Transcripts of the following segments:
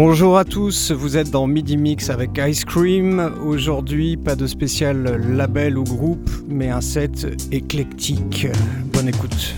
Bonjour à tous, vous êtes dans Midi Mix avec Ice Cream. Aujourd'hui, pas de spécial label ou groupe, mais un set éclectique. Bonne écoute.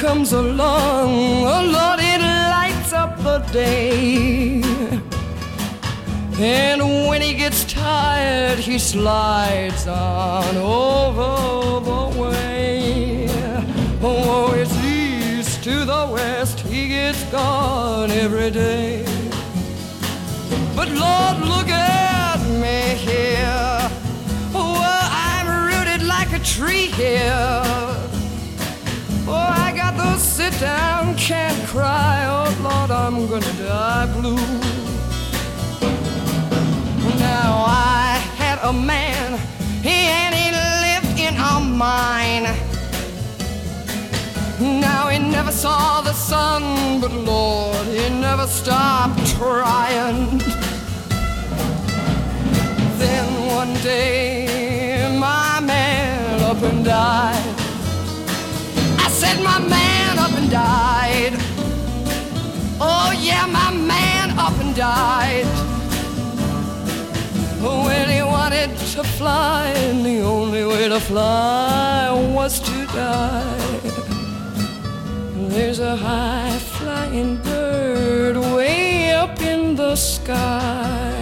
Comes along, oh Lord, it lights up the day. And when he gets tired, he slides on over the way. Oh, it's east to the west, he gets gone every day. Lord, look at me here. Oh, I'm rooted like a tree here. Oh, I got those sit down, can't cry. Oh Lord, I'm gonna die blue. Now I had a man, he and he lived in a mine. Now he never saw the sun, but Lord, he never stopped trying. One day, my man up and died I said my man up and died. Oh yeah, my man up and died. When he wanted to fly, and the only way to fly was to die. There's a high flying bird way up in the sky.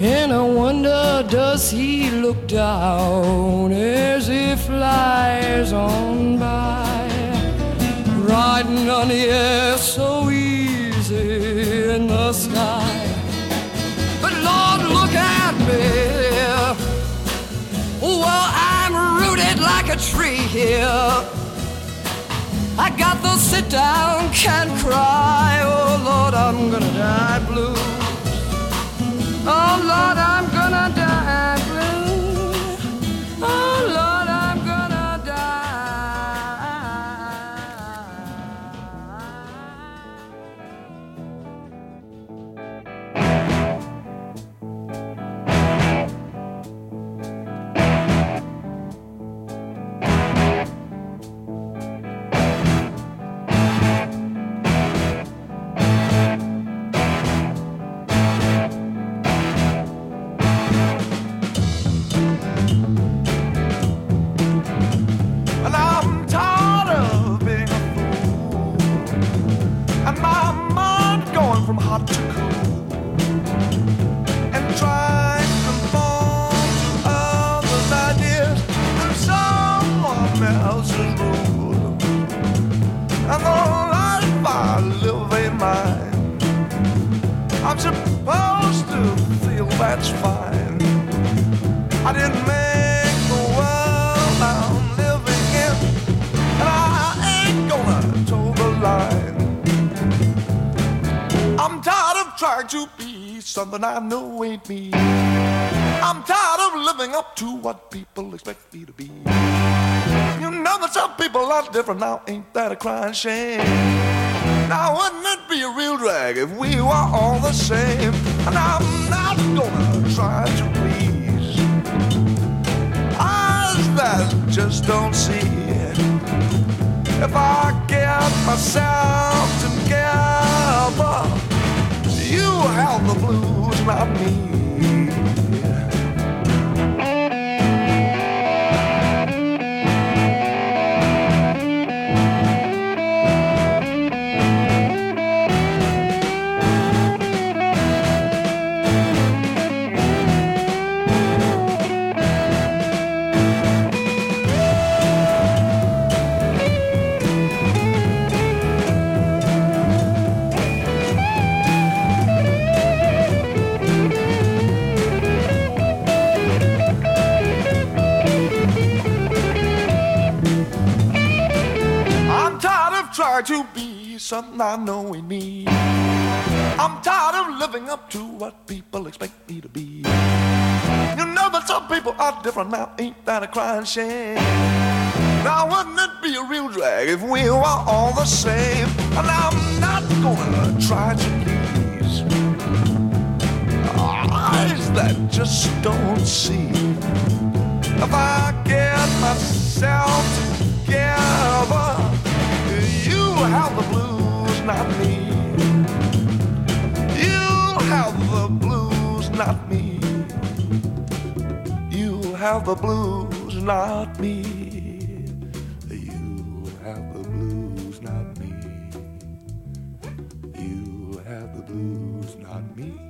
And I wonder, does he look down as he flies on by? Riding on the air so easy in the sky. But Lord, look at me. Well, I'm rooted like a tree here. I got the sit down, can't cry. Oh Lord, I'm gonna die blue. Oh Lord, I'm something I know ain't me. I'm tired of living up to what people expect me to be. You know that some people are different now, ain't that a crying shame? Now wouldn't it be a real drag if we were all the same? And I'm not gonna try to please eyes that just don't see. If I get myself together, you have the blues, not me. Something I know ain't me. I'm tired of living up to what people expect me to be. You know that some people are different now, ain't that a crying shame? Now wouldn't it be a real drag if we were all the same? And I'm not gonna try to please eyes that just don't see. If I get myself together, you have the blues, not me. You have the blues, not me. You have the blues, not me. You have the blues, not me. You have the blues, not me.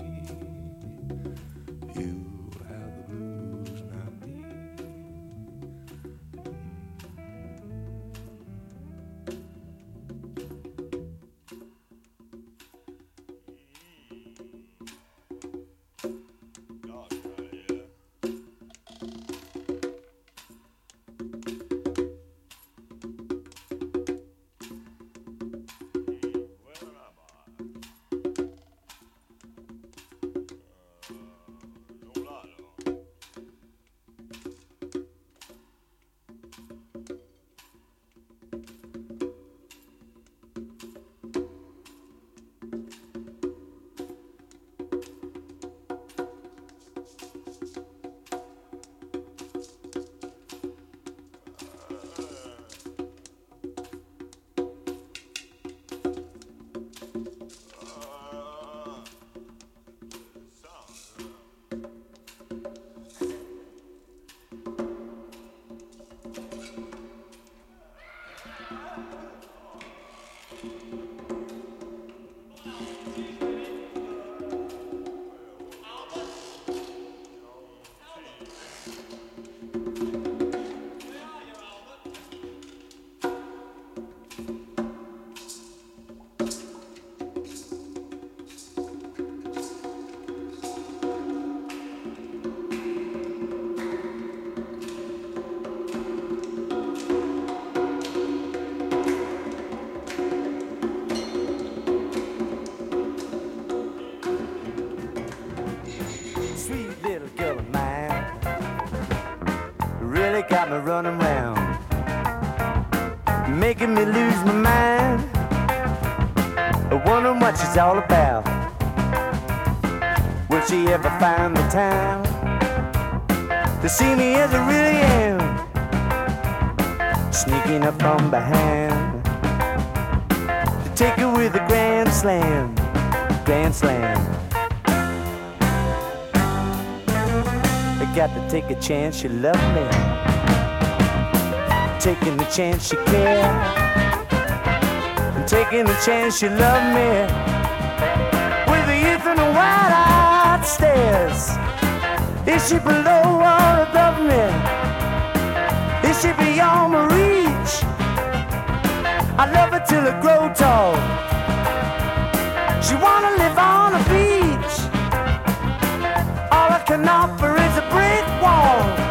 Got me running round, making me lose my mind. Wondering what she's all about. Will she ever find the time to see me as I really am? Sneaking up from behind to take her with a grand slam, grand slam. I got to take a chance, she loved me. Taking the chance, she cared. And taking the chance, she loved me. With a youth and a wide-eyed stares. Is she below or above me? Is she beyond my reach? I love her till I grow tall. She wanna live on a beach. All I can offer is a brick wall.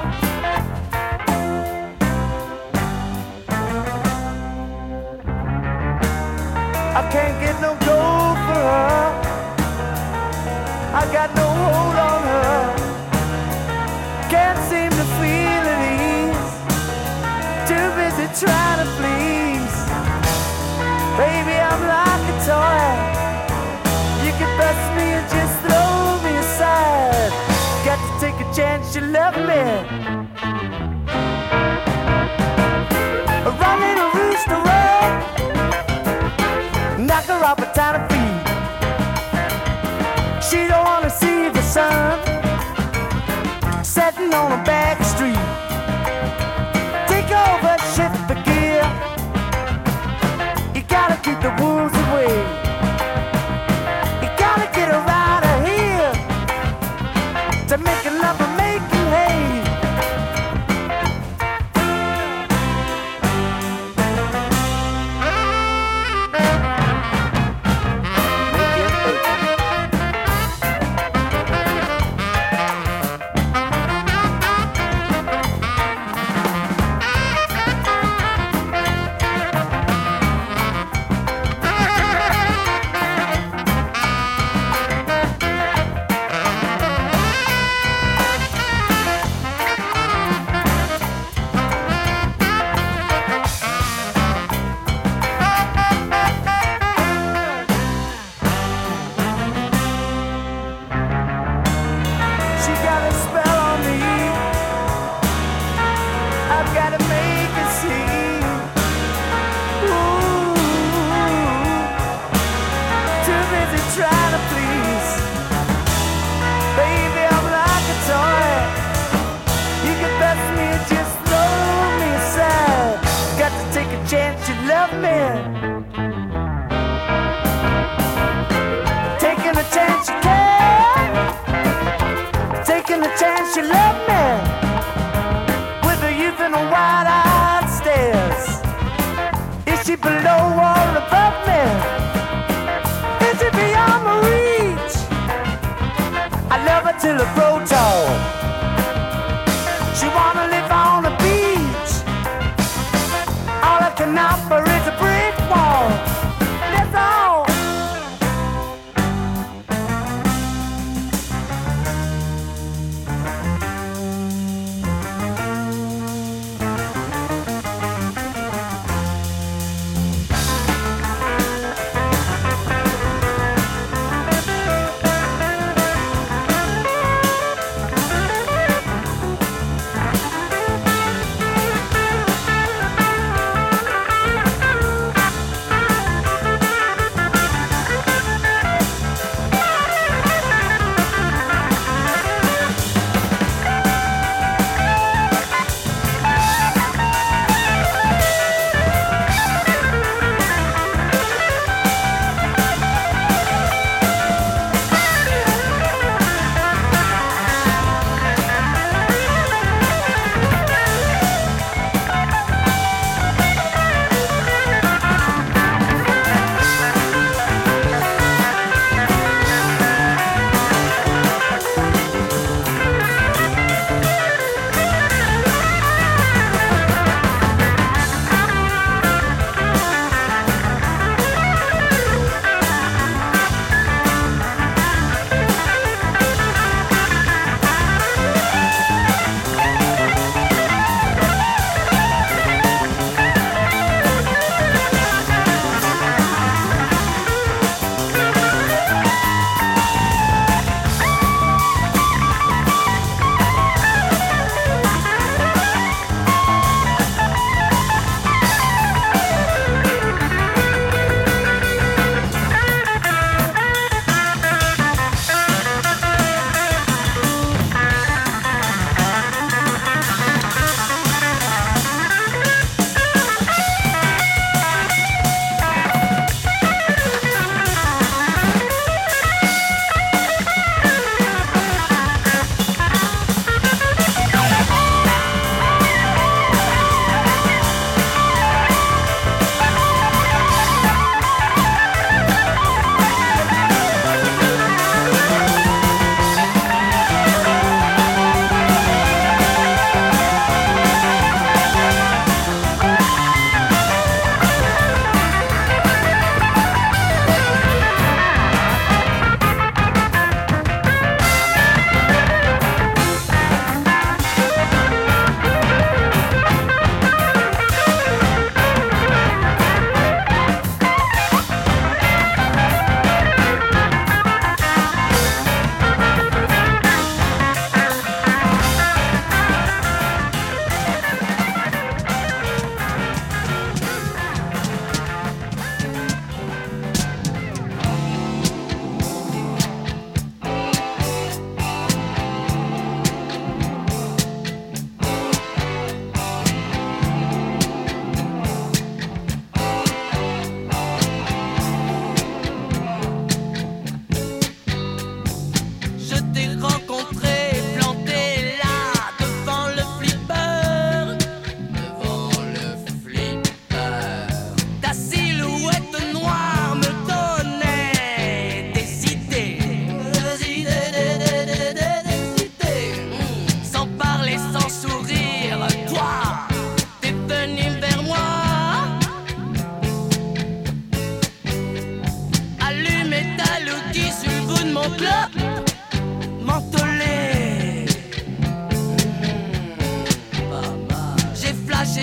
I can't get no gold for her. I got no hold on her. Can't seem to feel at ease. Too busy trying to please. Baby, I'm like a toy. You can bust me and just throw me aside. Got to take a chance, you love me. Off a tiny feet. She don't wanna see the sun setting on a back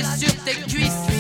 sur tes cuisses.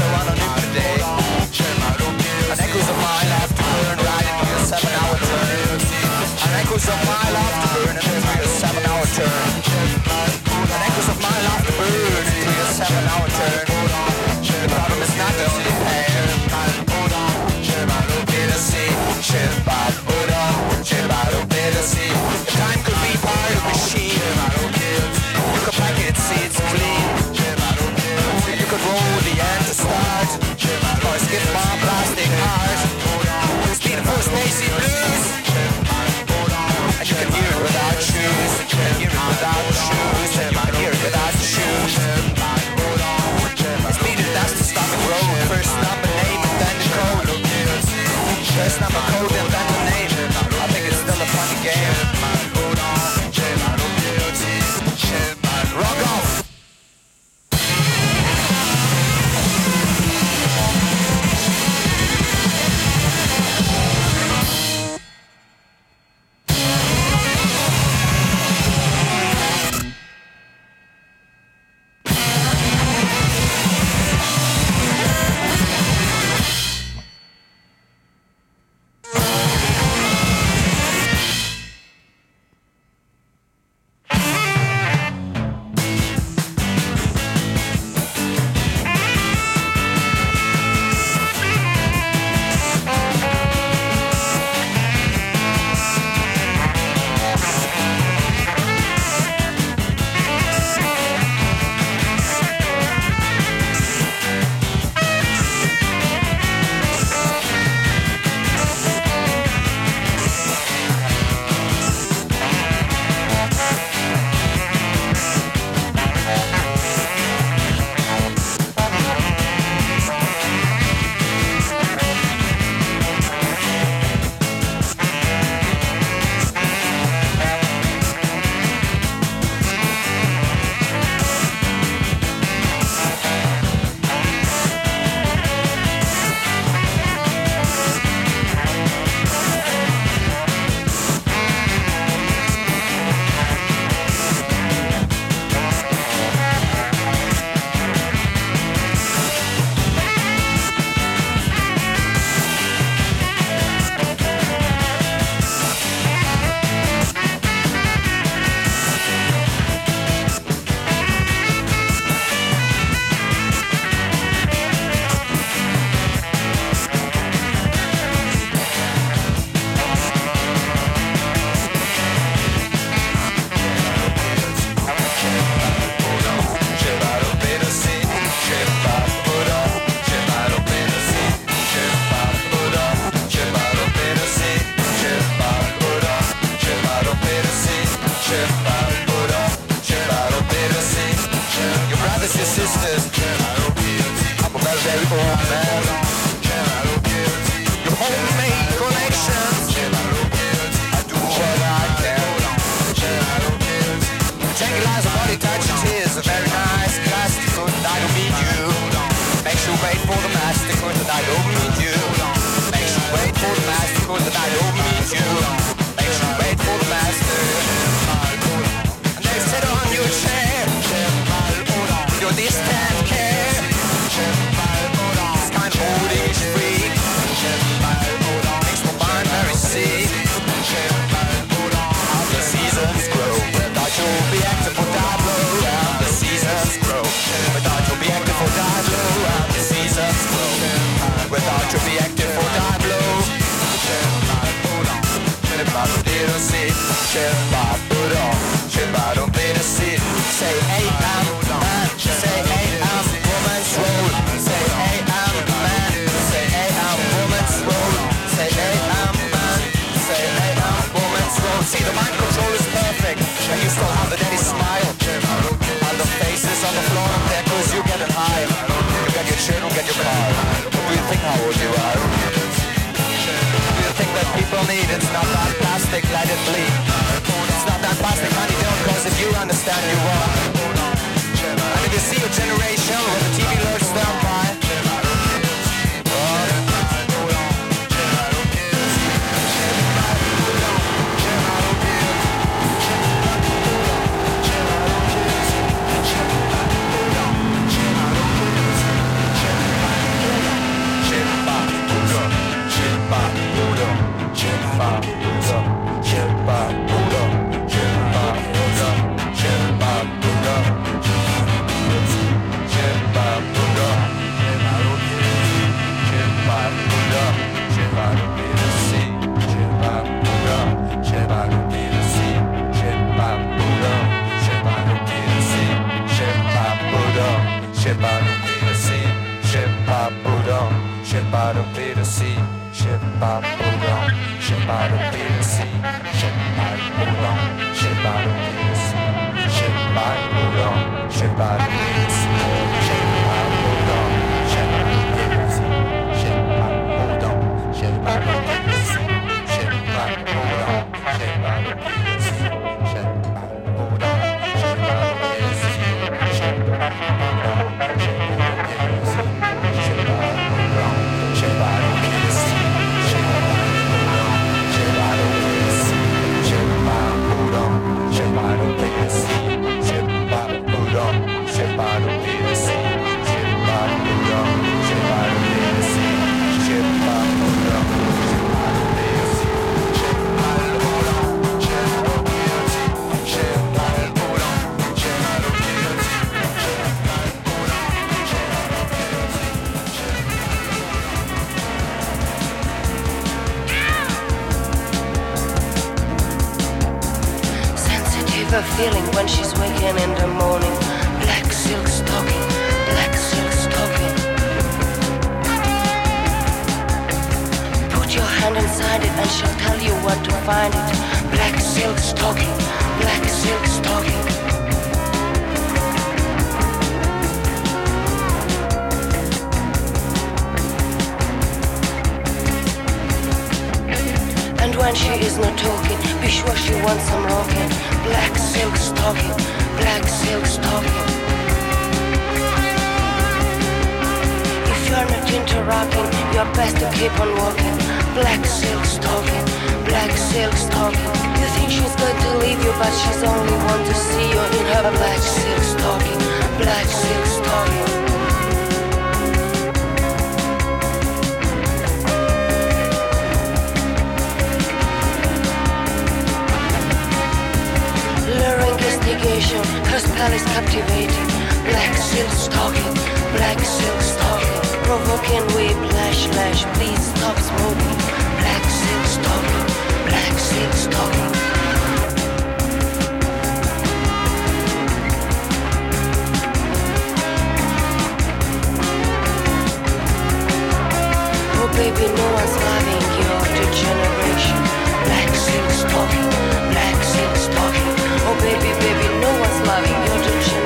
And I don't it's still a to be active or die blue. Say people need? It's not that plastic, let it bleed. It's not that plastic, honey, don't, cause if you understand, you won't. And if you see a generation with the TV lurks down by, when she is not talking, be sure she wants some rocking. Black silk stocking, black silk stocking. If you're not into rocking, you're best to keep on walking. Black silk stocking, black silk stocking. You think she's going to leave you, but she's only want to see you in her black silk stocking, black silk stocking. Her spell is captivating. Black silk stocking, black silk stocking. Provoking whiplash, lash, please stop smoking. Black silk stocking, black silk stocking. Oh baby, no one's loving your degeneration. Black silk stocking, black silk stocking. Oh baby, baby, no one's loving your degeneration.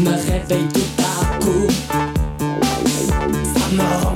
me réveille tout à coup. Ça me rend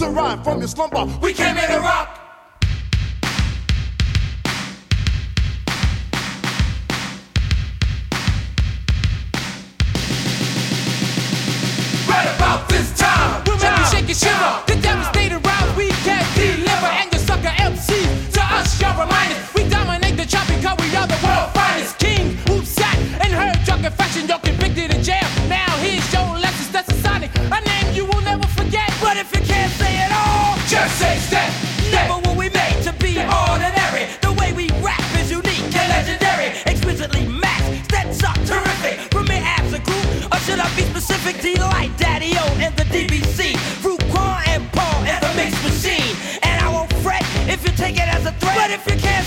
to rhyme from your slumber. We if you can't.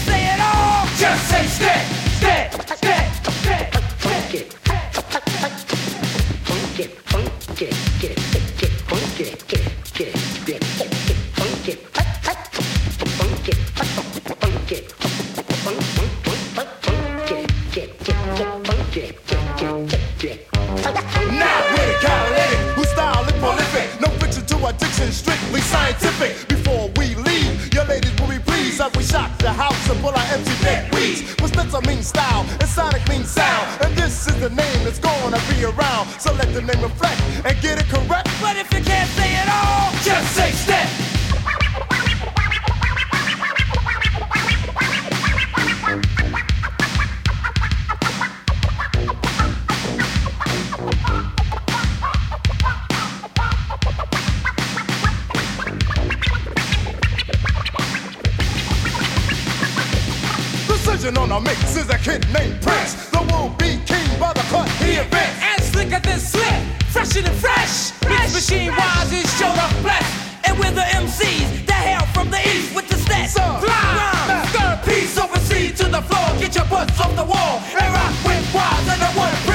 refreshing and fresh. Fresh machine wise is show the flesh. And with the MCs that hail from the east with the stats. So fly, third piece overseas to the floor. Get your butts off the wall and rock with wise and the one.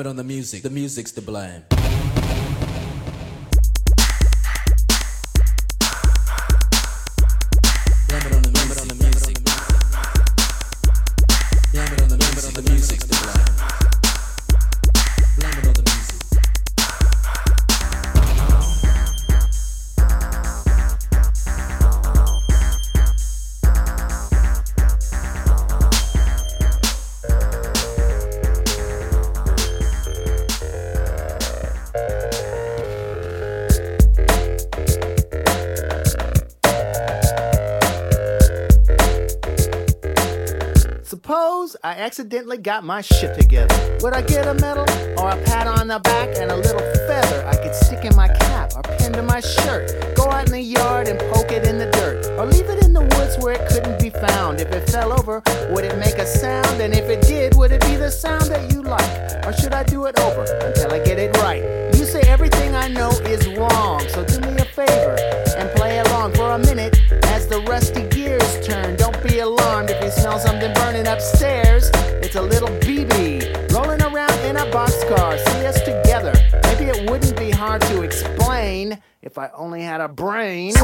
blame it on the music. The music's to blame. Accidentally got my shit together. Would I get a medal or a pat on the back and a little feather I could stick in my cap or pin to my shirt? Go out in the yard and poke it in the dirt or leave it in the woods where it couldn't be found. If it fell over, would it make a sound? And if it did, would it be the sound that you like? Or should I do it over until I get it right? You say everything I know is wrong, so I only had a brain.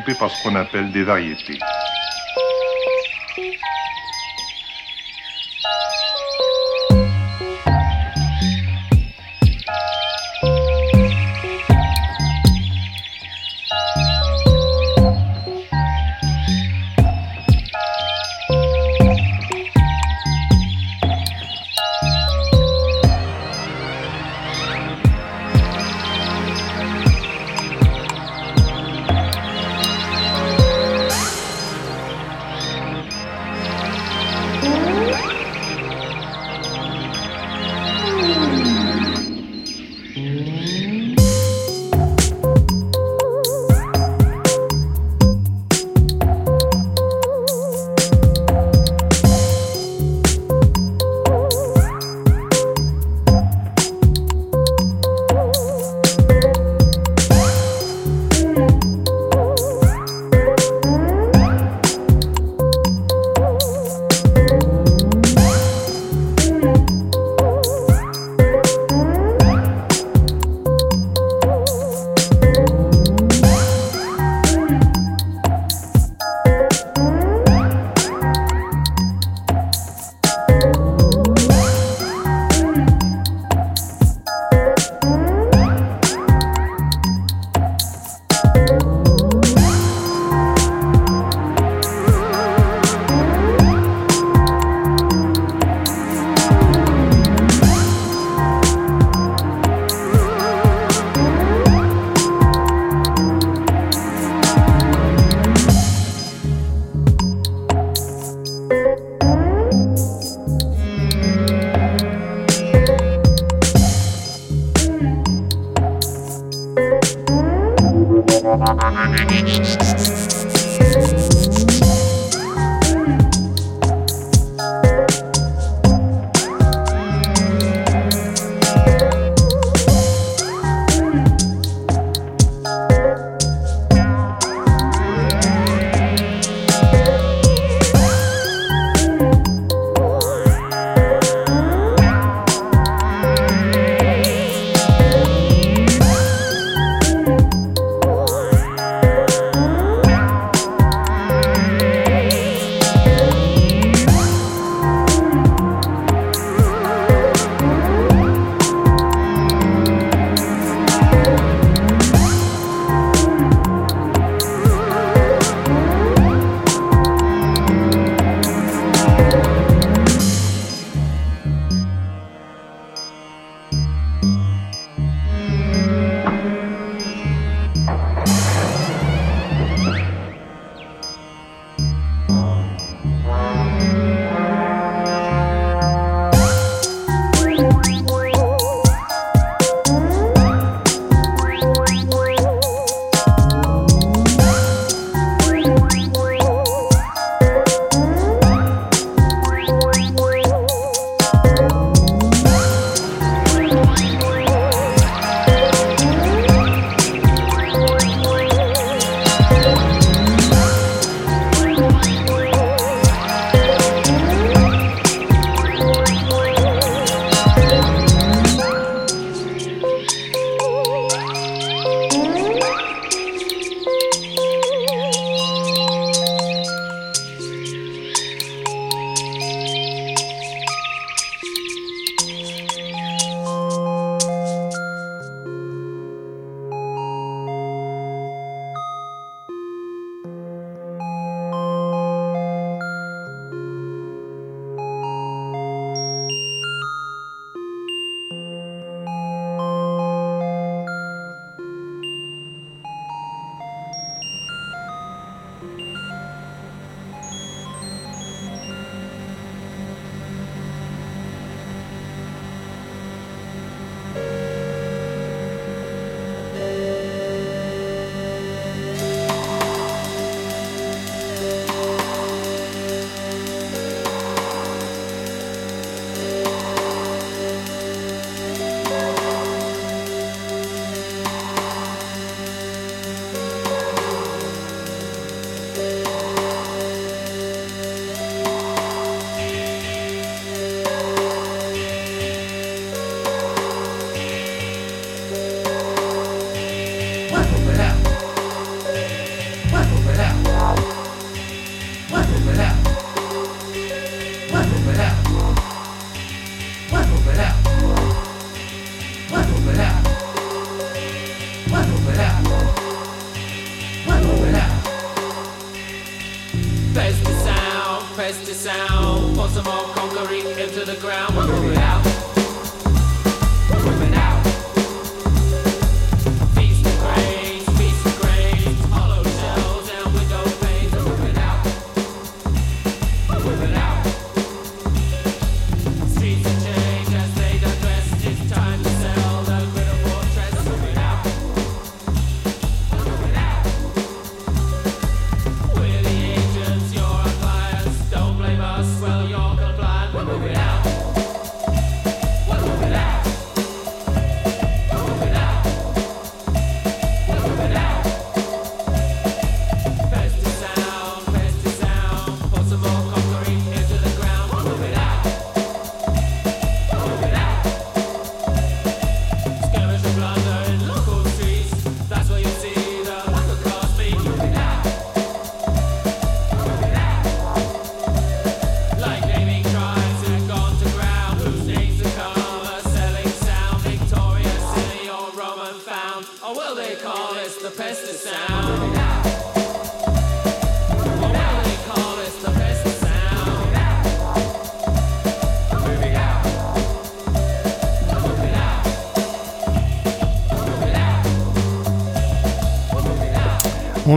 Occupée par ce qu'on appelle des variétés.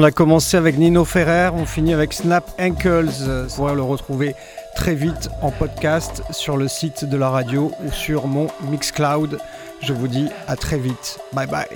On a commencé avec Nino Ferrer, on finit avec Snap Ankles. Euh, vous pourrez le retrouver très vite en podcast sur le site de la radio ou sur mon Mixcloud. Je vous dis à très vite. Bye bye.